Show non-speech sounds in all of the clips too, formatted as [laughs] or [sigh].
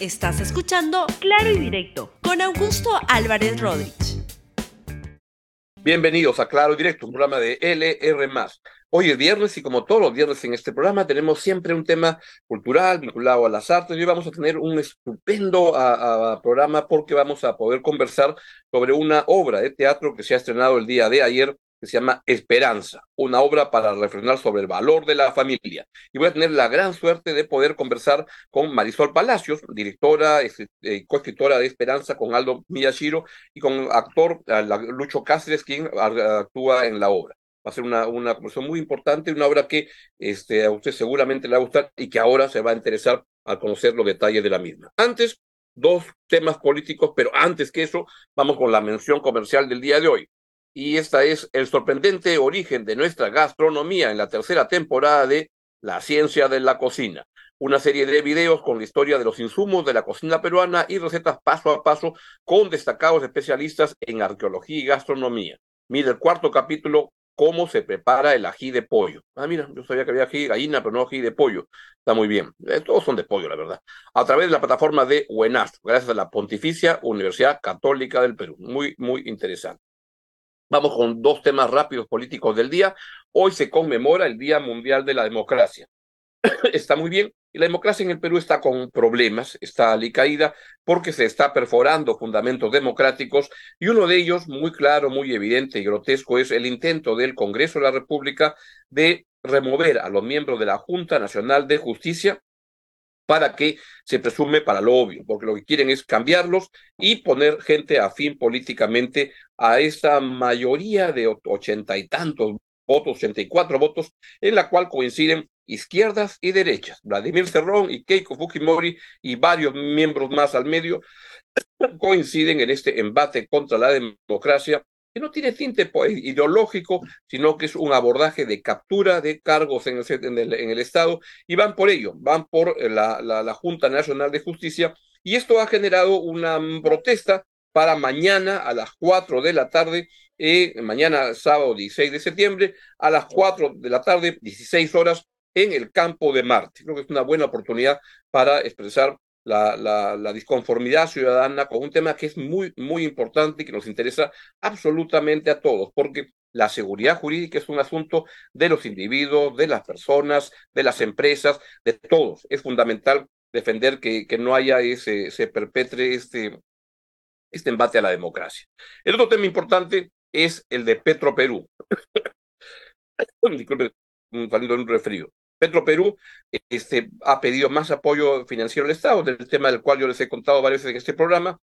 Estás escuchando Claro y Directo con Augusto Álvarez Rodríguez. Bienvenidos a Claro y Directo, un programa de LR. Hoy es viernes y como todos los viernes en este programa tenemos siempre un tema cultural vinculado a las artes. Hoy vamos a tener un estupendo programa porque vamos a poder conversar sobre una obra de teatro que se ha estrenado el día de ayer se llama Esperanza, una obra para reflexionar sobre el valor de la familia. Y voy a tener la gran suerte de poder conversar con Marisol Palacios, directora y eh, coescritora de Esperanza, con Aldo Miyashiro y con actor Lucho Cáceres, quien actúa en la obra. Va a ser una, una conversación muy importante, una obra que este, a usted seguramente le va a gustar y que ahora se va a interesar al conocer los detalles de la misma. Antes, dos temas políticos, pero antes que eso, vamos con la mención comercial del día de hoy y esta es el sorprendente origen de nuestra gastronomía en la tercera temporada de La ciencia de la cocina, una serie de videos con la historia de los insumos de la cocina peruana y recetas paso a paso con destacados especialistas en arqueología y gastronomía. Mira el cuarto capítulo, cómo se prepara el ají de pollo. Ah, mira, yo sabía que había ají de gallina, pero no ají de pollo. Está muy bien. Eh, todos son de pollo, la verdad. A través de la plataforma de UENAS, gracias a la Pontificia Universidad Católica del Perú. Muy, muy interesante. Vamos con dos temas rápidos políticos del día. Hoy se conmemora el Día Mundial de la Democracia. [coughs] está muy bien. Y la democracia en el Perú está con problemas, está alicaída porque se está perforando fundamentos democráticos y uno de ellos, muy claro, muy evidente y grotesco, es el intento del Congreso de la República de remover a los miembros de la Junta Nacional de Justicia para que se presume para lo obvio, porque lo que quieren es cambiarlos y poner gente afín políticamente a esa mayoría de ochenta y tantos votos, ochenta y cuatro votos, en la cual coinciden izquierdas y derechas. Vladimir Cerrón y Keiko Fujimori y varios miembros más al medio coinciden en este embate contra la democracia que no tiene tinte ideológico, sino que es un abordaje de captura de cargos en el, Estado, y van por ello, van por la, la, Junta Nacional de Justicia, y esto ha generado una protesta para mañana a las 4 de la tarde, eh, mañana sábado 16 de septiembre, a las 4 de la tarde, 16 horas, en el campo de Marte. Creo que es una buena oportunidad para expresar la, la, disconformidad ciudadana con un tema que es muy, muy importante y que nos interesa absolutamente a todos, porque la seguridad jurídica es un asunto de los individuos, de las personas, de las empresas, de todos. Es fundamental defender que, que no haya ese, se perpetre este, este embate a la democracia. El otro tema importante es el de Petro Perú. [coughs] Disculpe, saliendo en un refrío. Petro Perú este, ha pedido más apoyo financiero al Estado, del tema del cual yo les he contado varias veces en este programa.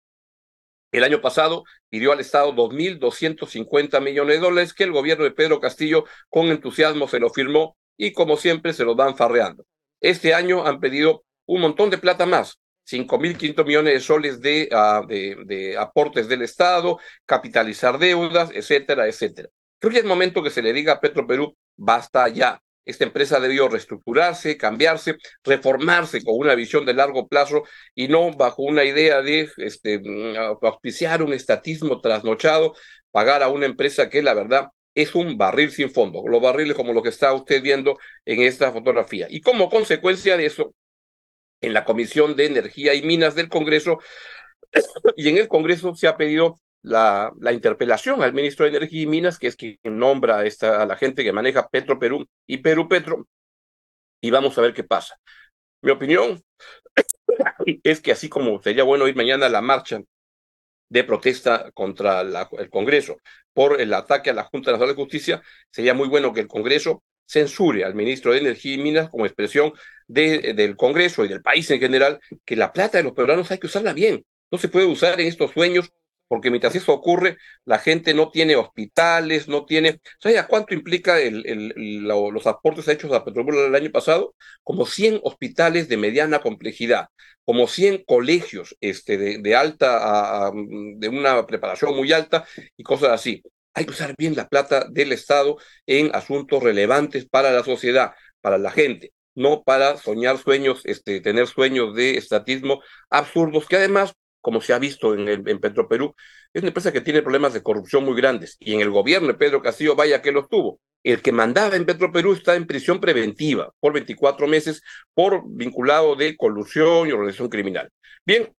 El año pasado pidió al Estado 2.250 millones de dólares que el gobierno de Pedro Castillo con entusiasmo se lo firmó y como siempre se lo dan farreando. Este año han pedido un montón de plata más, 5.500 millones de soles uh, de, de aportes del Estado, capitalizar deudas, etcétera, etcétera. Creo que es momento que se le diga a Petro Perú, basta ya, esta empresa debió reestructurarse, cambiarse, reformarse con una visión de largo plazo y no bajo una idea de este, mm, auspiciar un estatismo trasnochado, pagar a una empresa que la verdad es un barril sin fondo, los barriles como lo que está usted viendo en esta fotografía. Y como consecuencia de eso, en la Comisión de Energía y Minas del Congreso, [coughs] y en el Congreso se ha pedido la, la, interpelación al ministro de Energía y Minas, que es quien nombra a, esta, la gente que maneja Petro Perú y Perú Petro, y vamos a ver qué pasa. Mi opinión [coughs] es que así como sería bueno ir mañana a la marcha de protesta contra el Congreso por el ataque a la Junta Nacional de Justicia, sería muy bueno que el Congreso censure al ministro de Energía y Minas como expresión de, del Congreso y del país en general, que la plata de los peruanos hay que usarla bien. No se puede usar en estos sueños porque mientras eso ocurre, la gente no tiene hospitales, no tiene... ¿Sabes cuánto implica el, los aportes hechos a Petrobras el año pasado? Como 100 hospitales de mediana complejidad, como 100 colegios este, de, alta, de una preparación muy alta y cosas así. Hay que usar bien la plata del Estado en asuntos relevantes para la sociedad, para la gente no para soñar sueños, este, tener sueños de estatismo absurdos que además como se ha visto en, en Petroperú, es una empresa que tiene problemas de corrupción muy grandes. Y en el gobierno de Pedro Castillo, vaya que los tuvo. El que mandaba en Petroperú está en prisión preventiva por 24 meses por vinculado de colusión y organización criminal. Bien,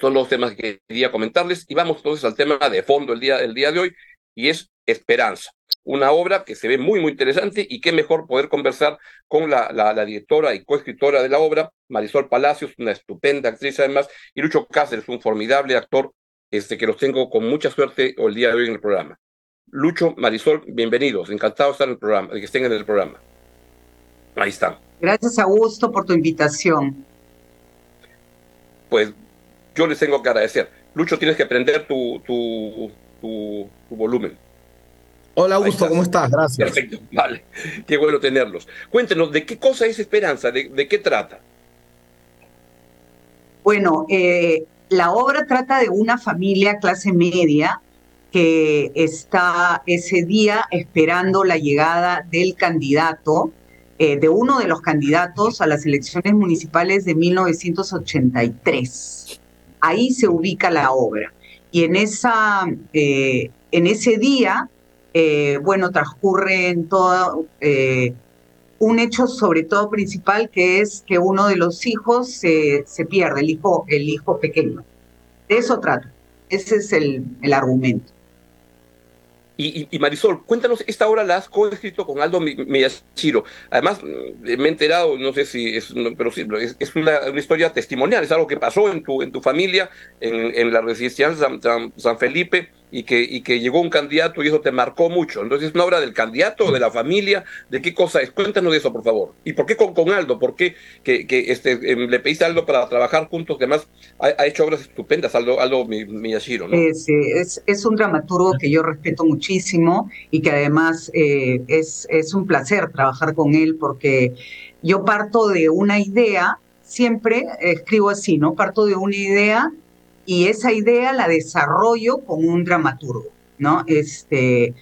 son los temas que quería comentarles y vamos entonces al tema de fondo el día, el día de hoy y es Esperanza una obra que se ve muy, muy interesante y qué mejor poder conversar con la, la, directora y coescritora de la obra, Marisol Palacios, una estupenda actriz además, y Lucho Cáceres, un formidable actor este, que los tengo con mucha suerte el día de hoy en el programa. Lucho, Marisol, bienvenidos, encantado de estar en el programa, de que estén en el programa. Ahí están. Gracias, Augusto, por tu invitación. Pues yo les tengo que agradecer. Lucho, tienes que prender tu, tu, tu volumen. Hola Augusto, ¿cómo estás? Gracias. Perfecto, vale. Qué bueno tenerlos. Cuéntenos, ¿de qué cosa es Esperanza? ¿De, qué trata? Bueno, eh, la obra trata de una familia clase media que está ese día esperando la llegada del candidato, eh, de uno de los candidatos a las elecciones municipales de 1983. Ahí se ubica la obra. Y en, esa, eh, en ese día eh, bueno, transcurre en todo eh, un hecho sobre todo principal que es que uno de los hijos se, se pierde, el hijo, el hijo pequeño. De eso trata. Ese es el, el argumento. Y, Marisol, cuéntanos, esta obra la has coescrito con Aldo Miyashiro. Además, mm, me he enterado, no sé si es, pero sí, es, una, historia testimonial, es algo que pasó en tu, en tu familia, en, en la residencia San, San Felipe y que, y que llegó un candidato y eso te marcó mucho. Entonces, ¿es una obra del candidato, de la familia? ¿De qué cosa es? Cuéntanos de eso, por favor. ¿Y por qué con, con Aldo? ¿Por qué que, que este, em, le pediste a Aldo para trabajar juntos? además, ha, hecho obras estupendas, Aldo, Aldo Miyashiro. ¿no? Es, es, es, un dramaturgo que yo respeto muchísimo y que además eh, es, es un placer trabajar con él porque yo parto de una idea, siempre escribo así, ¿no? Parto de una idea y esa idea la desarrollo con un dramaturgo, ¿no? Este,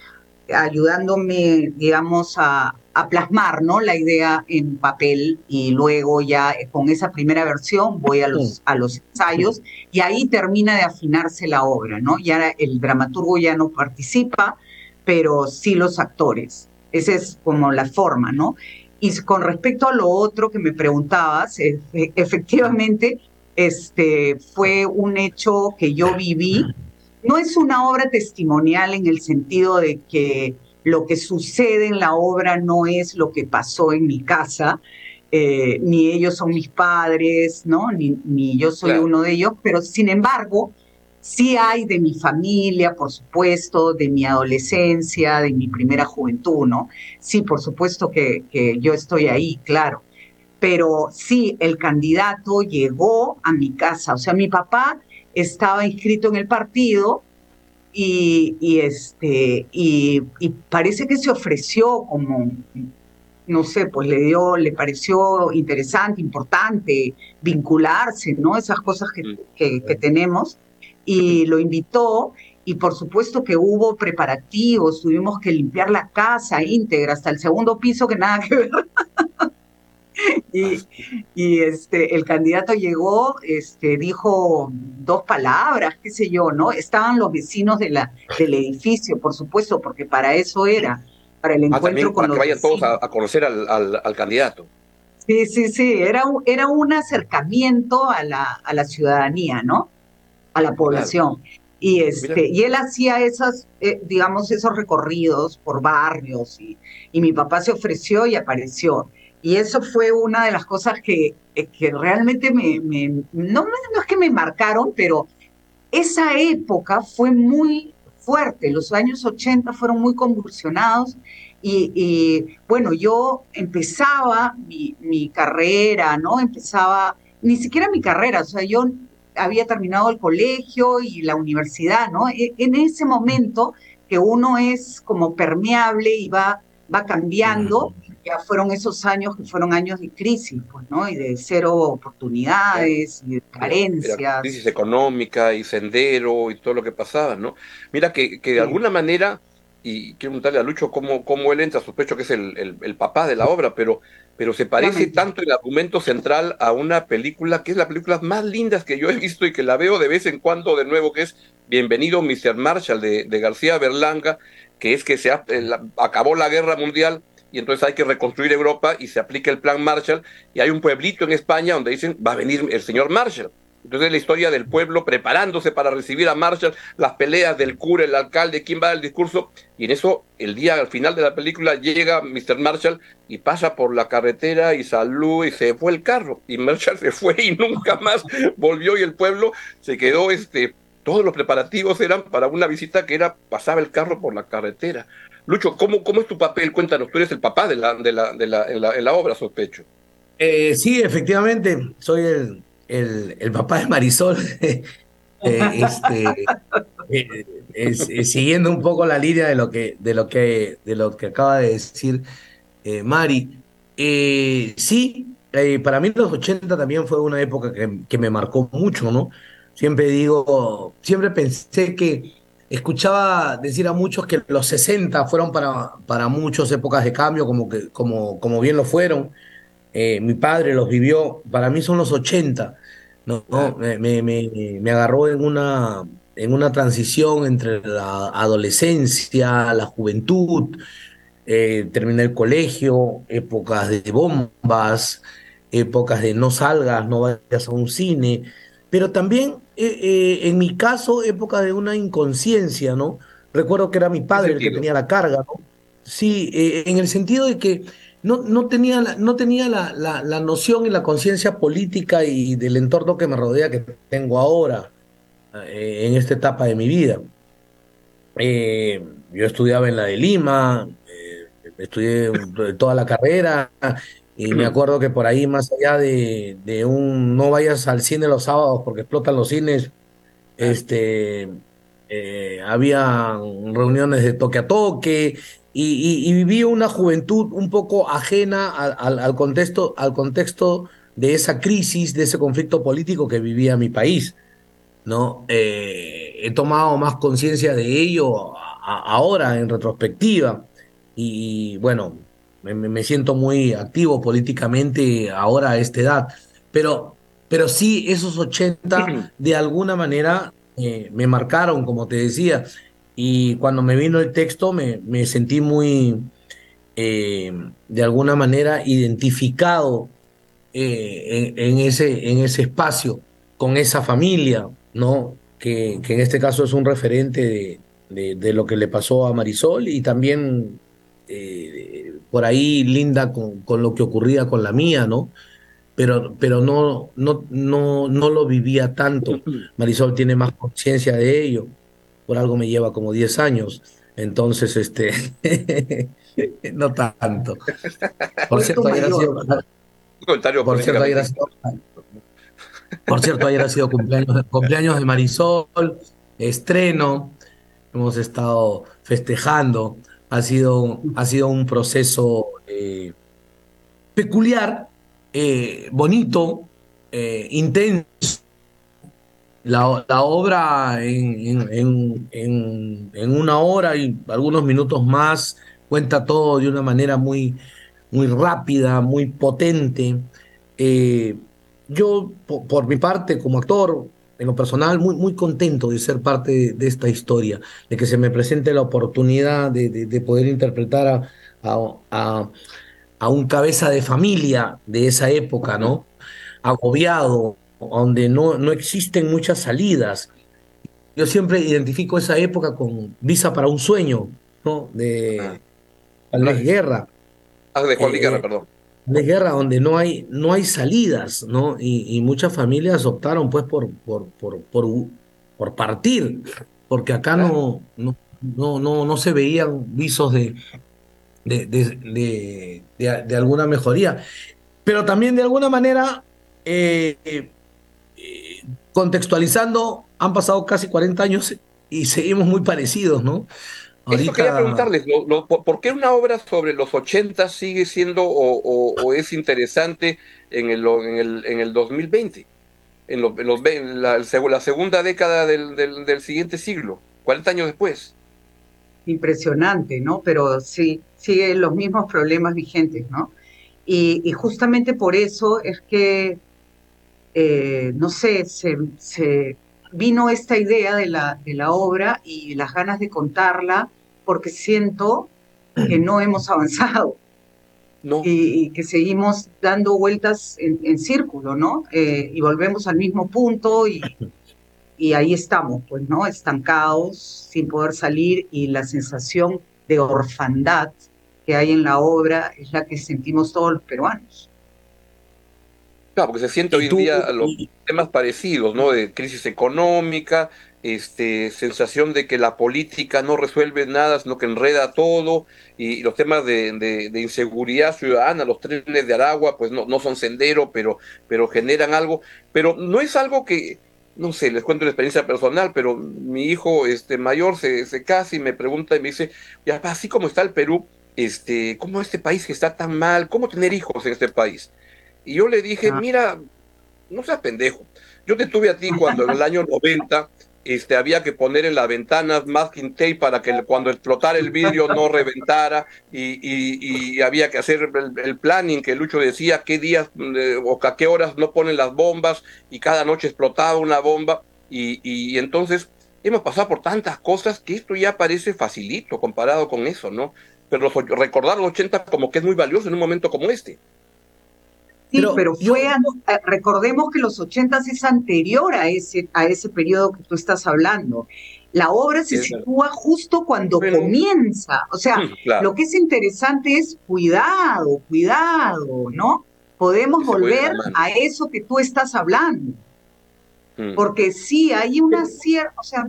ayudándome, digamos, a, plasmar, ¿no? La idea en papel y luego ya con esa primera versión voy a los, a los ensayos y ahí termina de afinarse la obra, ¿no? Ya el dramaturgo ya no participa, pero sí los actores. Esa es como la forma, ¿no? Y con respecto a lo otro que me preguntabas, efectivamente, este, fue un hecho que yo viví. No es una obra testimonial en el sentido de que lo que sucede en la obra no es lo que pasó en mi casa, eh, ni ellos son mis padres, ¿no? Ni, ni yo soy uno de ellos, pero sin embargo, sí hay de mi familia, por supuesto, de mi adolescencia, de mi primera juventud, ¿no? Sí, por supuesto que, que yo estoy ahí, claro pero sí, el candidato llegó a mi casa. O sea, mi papá estaba inscrito en el partido y, este, y, parece que se ofreció como, no sé, pues le dio, le pareció interesante, importante vincularse, ¿no? Esas cosas que, que, que tenemos. Y lo invitó y por supuesto que hubo preparativos, tuvimos que limpiar la casa íntegra hasta el segundo piso que nada que ver. [laughs] [laughs] y, y, este, el candidato llegó, este, dijo dos palabras, qué sé yo, ¿no? Estaban los vecinos de la, del edificio, por supuesto, porque para eso era, para el ah, encuentro con para que vayan todos a, conocer al, al, candidato. Sí, sí, sí, era, era un acercamiento a la, a la ciudadanía, ¿no? A la población. Y, este, y él hacía esas, eh, digamos, esos recorridos por barrios y, y mi papá se ofreció y apareció. Y eso fue una de las cosas que, eh, que realmente me, no, no es que me marcaron, pero esa época fue muy fuerte. Los años 80 fueron muy convulsionados y, bueno, yo empezaba mi, mi, carrera, ¿no? Empezaba, ni siquiera mi carrera, o sea, yo había terminado el colegio y la universidad, ¿no? E, en ese momento que uno es como permeable y va, va cambiando, ya fueron esos años que fueron años de crisis, pues, ¿no? Y de cero oportunidades y de carencias. crisis económica y sendero y todo lo que pasaba, ¿no? Mira que, que de alguna manera, y quiero preguntarle a Lucho cómo, cómo él entra, sospecho que es el, el, papá de la obra, pero pero se parece tanto el argumento central a una película que es la película más linda que yo he visto y que la veo de vez en cuando de nuevo, que es Bienvenido Mr. Marshall de, García Berlanga, que es que se eh, acabó la guerra mundial y entonces hay que reconstruir Europa y se aplica el plan Marshall y hay un pueblito en España donde dicen va a venir el señor Marshall. Entonces la historia del pueblo preparándose para recibir a Marshall, las peleas del cura, el alcalde, quién va a dar el discurso, y en eso el día al final de la película llega Mr. Marshall y pasa por la carretera y salud y se fue el carro y Marshall se fue y nunca más volvió y el pueblo se quedó este todos los preparativos eran para una visita que era pasaba el carro por la carretera. Lucho, ¿cómo, cómo es tu papel? Cuéntanos, tú eres el papá de la, de la, de la, en, la obra, sospecho. Eh, sí, efectivamente, soy el, el, papá de Marisol. [laughs] Eh, este, eh, siguiendo un poco la línea de lo que, de lo que, de lo que acaba de decir Mari. sí, para mí los 80 también fue una época que, que me marcó mucho, ¿no? Siempre digo, siempre pensé que escuchaba decir a muchos que los 60 fueron para, para muchos épocas de cambio, como, que, como, como bien lo fueron. Eh, mi padre los vivió, para mí son los 80. ¿no? Me, me, me, agarró en una, en una transición entre la adolescencia, la juventud, eh, terminé el colegio, épocas de bombas, épocas de no salgas, no vayas a un cine, pero también eh, eh, en mi caso, época de una inconsciencia, ¿no? Recuerdo que era mi padre el que tenía la carga, ¿no? Sí, eh, en el sentido de que no, no tenía, la, no tenía la, la, noción y la conciencia política y del entorno que me rodea que tengo ahora, en esta etapa de mi vida. yo estudiaba en la de Lima, estudié toda la carrera, y me [clears throat] acuerdo que por ahí, más allá de, de, un no vayas al cine los sábados porque explotan los cines, este, eh, había reuniones de toque a toque y, y, viví una juventud un poco ajena al, al, contexto, al contexto de esa crisis, de ese conflicto político que vivía mi país. ¿no? Eh, he tomado más conciencia de ello ahora en retrospectiva y bueno, me, siento muy activo políticamente ahora a esta edad, pero, pero sí esos 80 de alguna manera eh, me marcaron, como te decía, y cuando me vino el texto me, me sentí muy, eh, de alguna manera, identificado eh, en, ese, en ese espacio, con esa familia, ¿no? Que, que en este caso es un referente de, de, de, lo que le pasó a Marisol y también por ahí linda con, con, lo que ocurría con la mía, ¿no? Pero, pero no, no, no, no lo vivía tanto. [clears throat] Marisol tiene más conciencia de ello. Por algo me lleva como 10 años. Entonces, este, [laughs] no tanto. Por cierto, ayer ha sido, por cierto, ayer ha sido, por cierto, ayer ha sido cumpleaños, cumpleaños de Marisol, estreno, hemos estado festejando ha sido, ha sido un proceso eh, peculiar, eh, bonito, eh, intenso. La, obra en, en, una hora y algunos minutos más cuenta todo de una manera muy, muy rápida, muy potente. yo, por mi parte, como actor, en lo personal, muy, muy contento de ser parte de, esta historia, de que se me presente la oportunidad de, poder interpretar a, a, un cabeza de familia de esa época, ¿no? Agobiado, donde no, no existen muchas salidas. Yo siempre identifico esa época con Visa para un sueño, ¿no? De la Guerra. Ah, de Juan Guerra, eh, perdón de guerra donde no hay, no hay salidas, ¿no? Y, muchas familias optaron pues por, por, por, por, partir, porque acá no, no, no, no, no se veían visos de, de, de, de, alguna mejoría. Pero también de alguna manera, eh, eh, contextualizando, han pasado casi 40 años y seguimos muy parecidos, ¿no? Eso quería preguntarles, ¿por qué una obra sobre los 80 sigue siendo o, es interesante en el, en el, en el 2020? En, los, la, la, segunda década del, del, siguiente siglo, 40 años después. Impresionante, ¿no? Pero sí, sigue los mismos problemas vigentes, ¿no? Y, justamente por eso es que, eh, no sé, se, se, vino esta idea de la, de la obra y las ganas de contarla, porque siento que no hemos avanzado. Y, que seguimos dando vueltas en, círculo, ¿no? Eh, y volvemos al mismo punto y, y ahí estamos, pues, ¿no? Estancados, sin poder salir y la sensación de orfandad que hay en la obra es la que sentimos todos los peruanos. Claro, porque se siente hoy en día los temas parecidos, ¿no? De crisis económica, este, sensación de que la política no resuelve nada, sino que enreda todo, y, los temas de, inseguridad ciudadana, los trenes de Aragua, pues no, no son sendero, pero, pero generan algo, pero no es algo que, no sé, les cuento una experiencia personal, pero mi hijo este, mayor se, se casa y me pregunta y me dice, ya, así como está el Perú, este, ¿cómo este país que está tan mal? ¿Cómo tener hijos en este país? Y yo le dije, ah. mira, no seas pendejo. Yo te tuve a ti cuando en el año 90 este, había que poner en las ventanas masking tape para que cuando explotara el vidrio no reventara y, había que hacer el, planning que Lucho decía, qué días eh, o a qué horas no ponen las bombas y cada noche explotaba una bomba y, entonces hemos pasado por tantas cosas que esto ya parece facilito comparado con eso, ¿no? Pero recordar los 80 como que es muy valioso en un momento como este. Sí, pero, fue, eh, recordemos que los 80 es anterior a ese, a ese periodo que tú estás hablando. La obra se sitúa justo cuando comienza. O sea, lo que es interesante es cuidado, cuidado, ¿no? Podemos volver a eso que tú estás hablando. Mm. Porque sí, hay una cierta, o sea,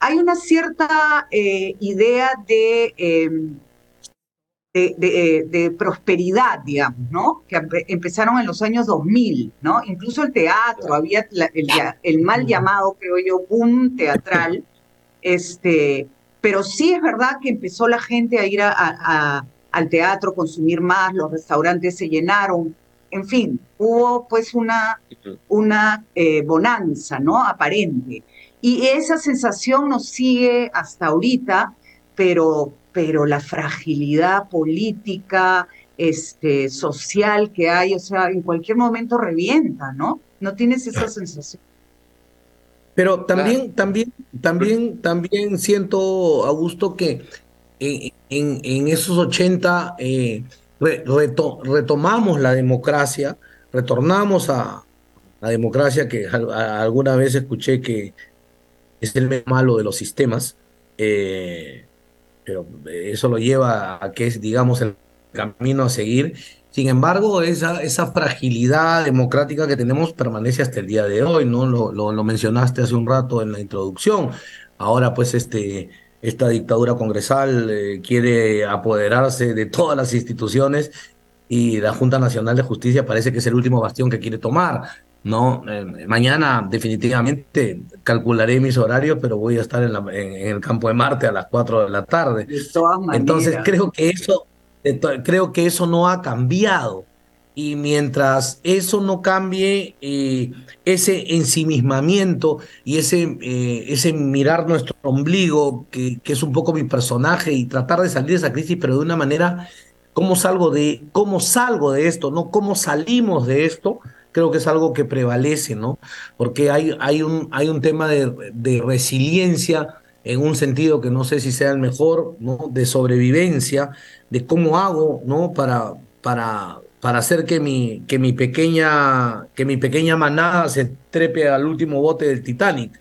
hay una cierta eh, idea de em, eh, de, prosperidad, digamos, ¿no? Que empezaron en los años 2000, ¿no? Incluso el teatro, había el, mal llamado, creo yo, boom teatral, [laughs] este, pero sí es verdad que empezó la gente a ir a, al teatro, consumir más, los restaurantes se llenaron, en fin, hubo pues una, una eh, bonanza, ¿no? Aparente. Y esa sensación nos sigue hasta ahorita, pero pero la fragilidad política, este, social que hay, o sea, en cualquier momento revienta, ¿no? No tienes esa sensación. Pero también, también, también, también siento, Augusto, que en, en, esos 80 eh, retomamos la democracia, retornamos a la democracia que alguna vez escuché que es el malo de los sistemas. Eh, pero eso lo lleva a que es, digamos, el camino a seguir. Sin embargo, esa, esa fragilidad democrática que tenemos permanece hasta el día de hoy, ¿no? Lo, lo, mencionaste hace un rato en la introducción. Ahora, pues, este, esta dictadura congresal eh, quiere apoderarse de todas las instituciones y la Junta Nacional de Justicia parece que es el último bastión que quiere tomar. No, eh, mañana definitivamente calcularé mis horarios, pero voy a estar en, el campo de Marte a las 4 de la tarde. Entonces creo que eso, creo que eso no ha cambiado. Y mientras eso no cambie, eh, ese ensimismamiento y ese, eh, ese mirar nuestro ombligo, que, que, es un poco mi personaje, y tratar de salir de esa crisis, pero de una manera, ¿cómo salgo de, cómo salgo de esto? ¿No? ¿Cómo salimos de esto? Creo que es algo que prevalece, ¿no? Porque hay, hay, un, hay un tema de, de resiliencia en un sentido que no sé si sea el mejor, ¿no? De sobrevivencia, de cómo hago, ¿no? Para, para, para hacer que mi, que, mi pequeña, que mi pequeña manada se trepe al último bote del Titanic,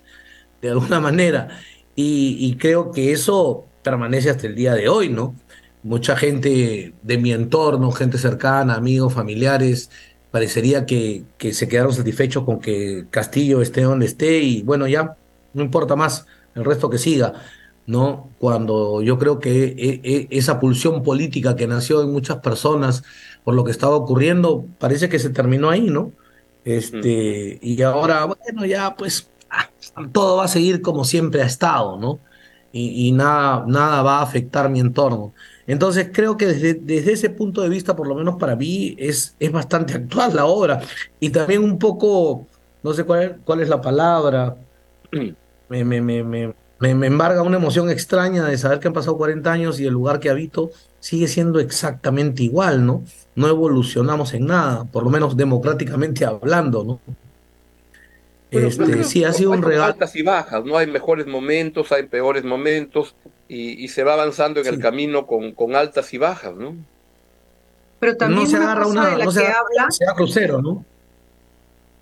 de alguna [laughs] manera. Y, y creo que eso permanece hasta el día de hoy, ¿no? Mucha gente de mi entorno, gente cercana, amigos, familiares, parecería que, que se quedaron satisfechos con que Castillo esté donde esté y bueno, ya no importa más el resto que siga, ¿no? Cuando yo creo que e, e, esa pulsión política que nació en muchas personas por lo que estaba ocurriendo, parece que se terminó ahí, ¿no? Este, y ahora, bueno, ya pues ah, todo va a seguir como siempre ha estado, ¿no? Y, y nada, nada va a afectar mi entorno. Entonces creo que desde, desde, ese punto de vista, por lo menos para mí, es, es bastante [laughs] actual la obra. Y también un poco, no sé cuál, cuál es la palabra, [clears throat] me, me, me, me, me embarga una emoción extraña de saber que han pasado 40 años y el lugar que habito sigue siendo exactamente igual, ¿no? No evolucionamos en nada, por lo menos democráticamente hablando, ¿no? Este, sí, ha sido un regalo. Altas y bajas, ¿no? Hay mejores momentos, hay peores momentos, y, se va avanzando en el camino con, con altas y bajas, ¿no? Pero también se una cosa de la que habla. Se crucero, ¿no?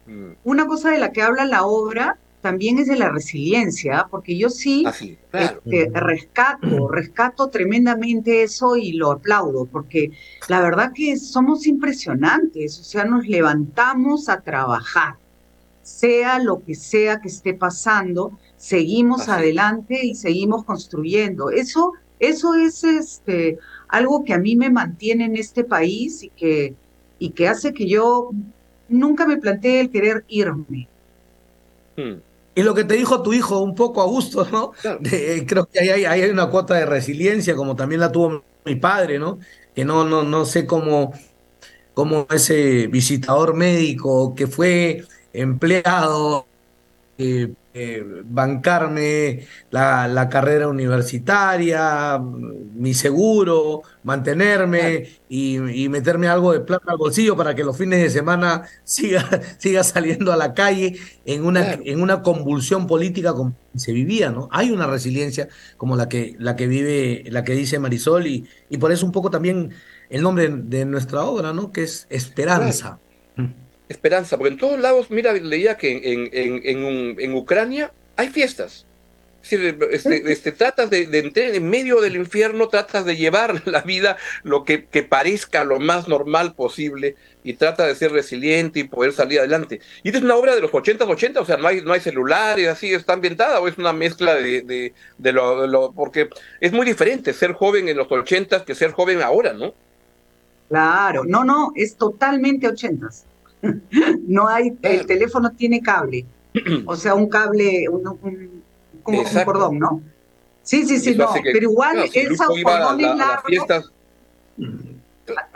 Mm. Una cosa de la que habla la obra también es de la resiliencia, porque yo sí, ah, este, rescato, rescato tremendamente eso y lo aplaudo, porque la verdad que somos impresionantes, o sea, nos levantamos a trabajar, sea lo que sea que esté pasando, seguimos adelante y seguimos construyendo. Eso, eso es este, algo que a mí me mantiene en este país y que, y que hace que yo nunca me plantee el querer irme. Hmm. Y lo que te dijo tu hijo un poco a gusto, ¿no? creo que hay, hay, una cuota de resiliencia, como también la tuvo mi padre, ¿no? Que no, no, no sé cómo, cómo ese visitador médico que fue empleado eh, eh, bancarme la, carrera universitaria, mi seguro, mantenerme y, meterme algo de plata al bolsillo para que los fines de semana siga, [laughs] siga saliendo a la calle en una, en una convulsión política como se vivía, ¿no? Hay una resiliencia como la que, la que vive, la que dice Marisol, y, y por eso un poco también el nombre de nuestra obra, ¿no? Que es Esperanza esperanza, porque en todos lados, mira, leía que en, en, en, Ucrania hay fiestas. Este, este, tratas de, entrar en medio del infierno, tratas de llevar [laughs] la vida lo que, que, parezca lo más normal posible y trata de ser resiliente y poder salir adelante. Y esta es una obra de los 80, 80, o sea, no hay, no hay celulares, así está ambientada, o es una mezcla de, de, de, lo, de lo, porque es muy diferente ser joven en los 80 que ser joven ahora, ¿no? Claro, no, no, es totalmente 80 no hay, el teléfono tiene cable, [clears throat] o sea, un cable, un, un cordón, ¿no? Sí, sí, sí, no, pero igual esos cordones largos,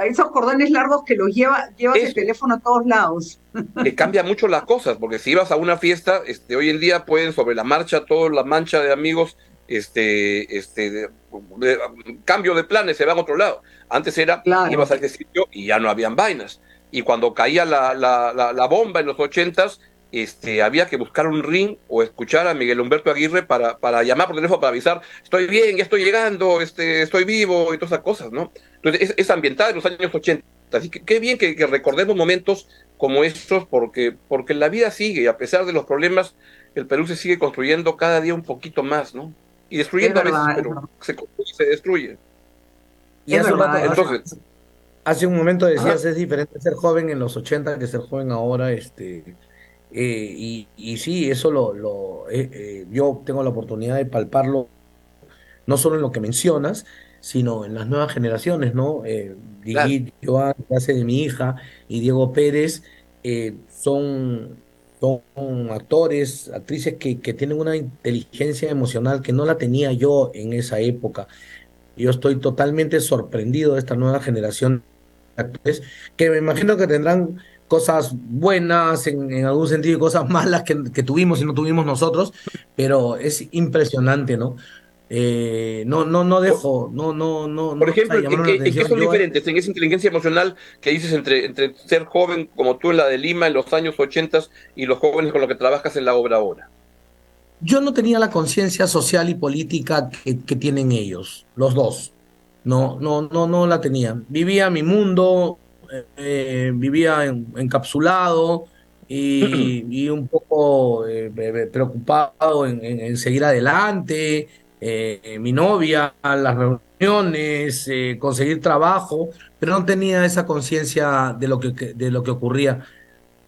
esos cordones largos que los lleva, llevas el teléfono a todos lados. [laughs] Que cambia mucho las cosas, porque si ibas a una fiesta, este, hoy en día pueden sobre la marcha, toda la mancha de amigos, este, este, cambio de planes, se van a otro lado. Antes era, ibas al sitio y ya no habían vainas y cuando caía la, la, la, bomba en los ochentas, este, había que buscar un ring o escuchar a Miguel Humberto Aguirre para, para llamar por teléfono para avisar, estoy bien, ya estoy llegando, este, estoy vivo y todas esas cosas, ¿no? Entonces, es, ambientada en los años 80. Así que qué bien que, recordemos momentos como estos, porque, porque la vida sigue y a pesar de los problemas, el Perú se sigue construyendo cada día un poquito más, ¿no? Y destruyendo a veces, pero se, se destruye. Y eso, entonces, Hace un momento decías, es diferente ser joven en los 80 que ser joven ahora, este, eh, y, y, sí, eso lo, lo eh, eh, yo tengo la oportunidad de palparlo, no solo en lo que mencionas, sino en las nuevas generaciones, ¿no? Eh, Joan, clase de mi hija, y Diego Pérez, son, son actores, actrices que, que tienen una inteligencia emocional que no la tenía yo en esa época. Yo estoy totalmente sorprendido de esta nueva generación que me imagino que tendrán cosas buenas en, algún sentido y cosas malas que, tuvimos y no tuvimos nosotros, pero es impresionante, ¿no? Eh, no, no, no dejo, no, no, no. Por ejemplo, ¿en qué, son diferentes? En esa inteligencia emocional que dices entre, entre ser joven como tú en la de Lima en los años 80 y los jóvenes con los que trabajas en la obra ahora. Yo no tenía la conciencia social y política que, que tienen ellos, los dos. No, no, no, no la tenía. Vivía mi mundo, eh, vivía encapsulado [clears throat] y, un poco eh, preocupado en, seguir adelante. Eh, mi novia, las reuniones, conseguir trabajo, pero no tenía esa conciencia de lo que, de lo que ocurría.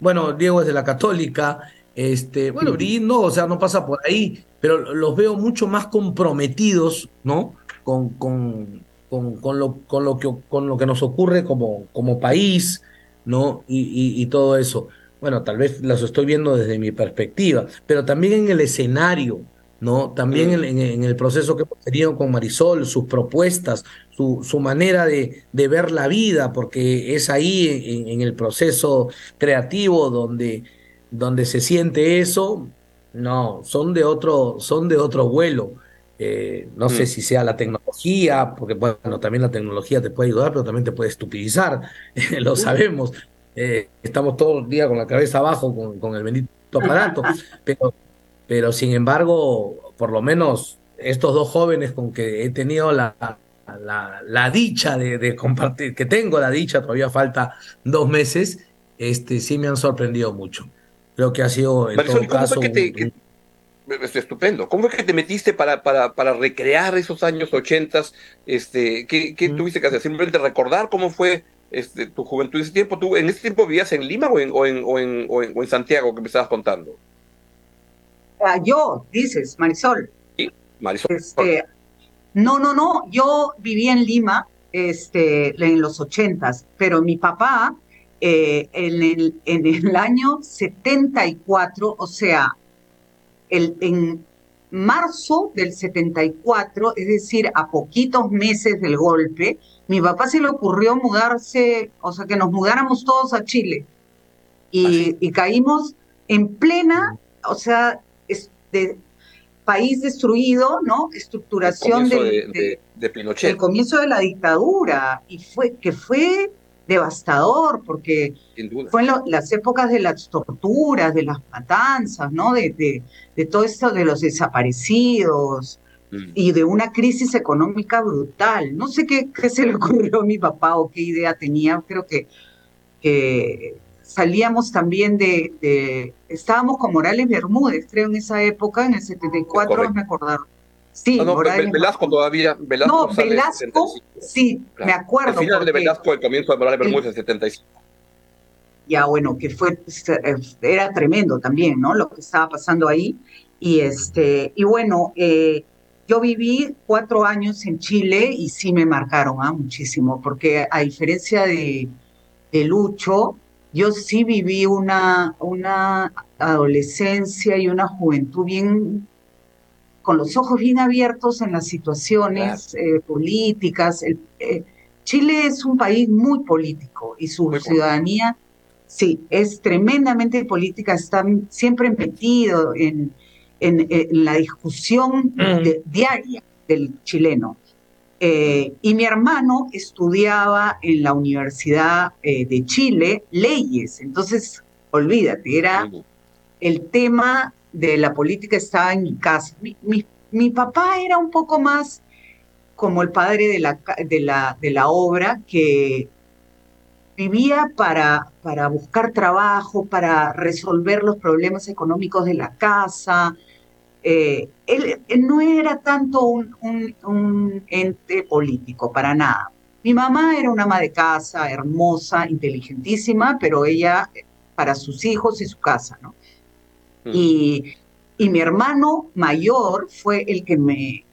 Bueno, Diego es de la católica, este, bueno, no, o sea, no pasa por ahí, pero los veo mucho más comprometidos, ¿no? Con, con, con, con, lo, con, lo, que, con lo que nos ocurre como, como país, ¿no? Y, y, todo eso. Bueno, tal vez las estoy viendo desde mi perspectiva, pero también en el escenario, ¿no? También en, en, el proceso que hemos tenido con Marisol, sus propuestas, su, su manera de, de, ver la vida, porque es ahí en, el proceso creativo donde, donde se siente eso, no, son de otro, son de otro vuelo. Eh, no sé mm. si sea la tecnología, porque bueno, también la tecnología te puede ayudar, pero también te puede estupidizar, [laughs] lo sabemos. Eh, estamos todo el día con la cabeza abajo con, con el bendito aparato, [laughs] pero, pero sin embargo, por lo menos estos dos jóvenes con que he tenido la, la, la dicha de, de, compartir, que tengo la dicha, todavía falta dos meses, este, sí me han sorprendido mucho. Creo que ha sido en todo caso... Es estupendo. ¿Cómo es que te metiste para, para, para recrear esos años ochentas? Este, ¿qué, qué tuviste que hacer? Simplemente recordar cómo fue este, tu juventud ese tiempo. ¿Tú en ese tiempo vivías en Lima o en, o en, o en, o en, Santiago que me estabas contando? Ah, yo, dices, Marisol. Sí, Marisol. Este, no, no, no. Yo viví en Lima este, en los ochentas, pero mi papá eh, en, el, en el año 74, o sea, el, en marzo del 74, es decir, a poquitos meses del golpe, mi papá se le ocurrió mudarse, o sea, que nos mudáramos todos a Chile. Y, y caímos en plena, o sea, de país destruido, ¿no? Estructuración de, de, Pinochet. El comienzo de la dictadura. Y fue, que fue devastador, porque fue en las épocas de las torturas, de las matanzas, ¿no? De, de, todo esto de los desaparecidos mm. y de una crisis económica brutal. No sé qué, qué, se le ocurrió a mi papá o qué idea tenía, creo que, que salíamos también de, estábamos con Morales Bermúdez, creo, en esa época, en el 74, no me acordaron Sí, no, Velasco todavía. Velasco no, Velasco, sí, me acuerdo. El final de Velasco, el comienzo de Morales Bermúdez en 75. Ya, bueno, que fue, eh, era tremendo también, ¿no? Lo que estaba pasando ahí. Y, este, y bueno, eh, yo viví cuatro años en Chile y sí me marcaron ¿ah? muchísimo, porque a diferencia de, de Lucho, yo sí viví una, una adolescencia y una juventud bien con los ojos bien abiertos en las situaciones eh, políticas. Eh, Chile es un país muy político y su ciudadanía, sí, es tremendamente política, está siempre metido en, en, la discusión mm. diaria del chileno. Eh, y mi hermano estudiaba en la Universidad de Chile leyes, entonces, olvídate, era el tema de la política estaba en mi casa. Mi, papá era un poco más como el padre de la, de la, de la obra, que vivía para, para buscar trabajo, para resolver los problemas económicos de la casa. Eh, él, no era tanto un, un, ente político, para nada. Mi mamá era una ama de casa, hermosa, inteligentísima, pero ella para sus hijos y su casa, ¿no? Y, y, mi hermano mayor fue el que me,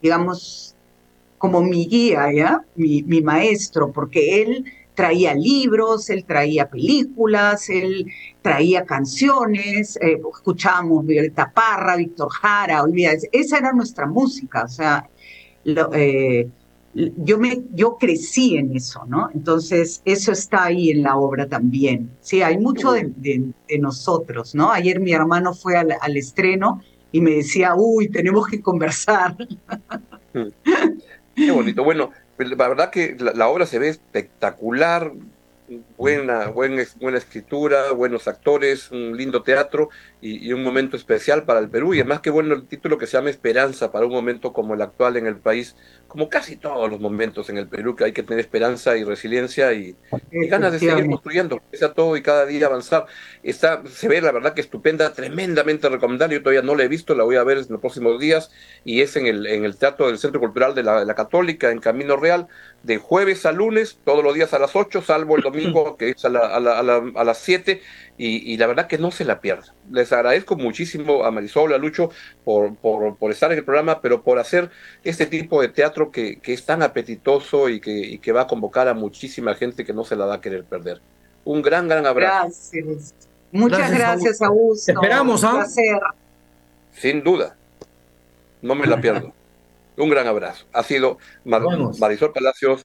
digamos, como mi guía. Mi, mi, maestro, porque él traía libros, él traía películas, él traía canciones, eh, escuchábamos Violeta Parra, Víctor Jara, olvídate, esa era nuestra música, o sea, lo, eh, yo, me, yo crecí en eso, ¿no? Entonces, eso está ahí en la obra también. Sí, hay mucho de, de, nosotros, ¿no? Ayer mi hermano fue al, al, estreno y me decía, uy, tenemos que conversar. Mm. Qué bonito. Bueno, la verdad que la, la obra se ve espectacular, buena, buena, buena escritura, buenos actores, un lindo teatro y, un momento especial para el Perú. Y además que bueno el título que se llama Esperanza para un momento como el actual en el país, como casi todos los momentos en el Perú, que hay que tener esperanza y resiliencia y, ganas de seguir construyendo, sea todo y cada día avanzar. Está, se ve la verdad que estupenda, tremendamente recomendable. Yo todavía no la he visto, la voy a ver en los próximos días y es en el, en el Teatro del Centro Cultural de la, de la Católica, en Camino Real, de jueves a lunes, todos los días a las 8, salvo el domingo [laughs] que es a, la, a, la, a, las 7 y, la verdad que no se la pierda. Les agradezco muchísimo a Marisol, a Lucho, por, por, por, estar en el programa, pero por hacer este tipo de teatro que, que es tan apetitoso y que, y que va a convocar a muchísima gente que no se la va a querer perder. Un gran, gran abrazo. Gracias. Muchas gracias, Augusto. esperamos, ¿ah? Sin duda. No me la pierdo. [laughs] Un gran abrazo. Ha sido Marisol Palacios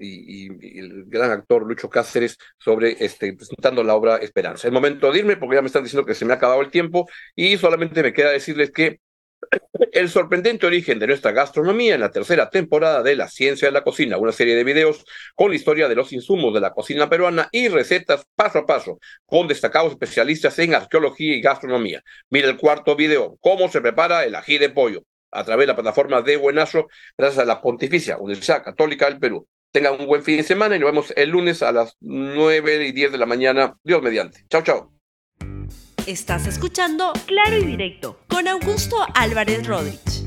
y, el gran actor Lucho Cáceres sobre este, presentando la obra Esperanza. Es momento de irme porque ya me están diciendo que se me ha acabado el tiempo y solamente me queda decirles que [clears throat] el sorprendente origen de nuestra gastronomía en la tercera temporada de La Ciencia de la Cocina, una serie de videos con la historia de los insumos de la cocina peruana y recetas paso a paso con destacados especialistas en arqueología y gastronomía. Mira el cuarto video, cómo se prepara el ají de pollo a través de la plataforma de Buenazo, gracias a la Pontificia Universidad Católica del Perú. Tengan un buen fin de semana y nos vemos el lunes a las 9 y 10 de la mañana. Dios mediante. Chao, chao. Estás escuchando Claro y Directo con Augusto Álvarez Rodríguez.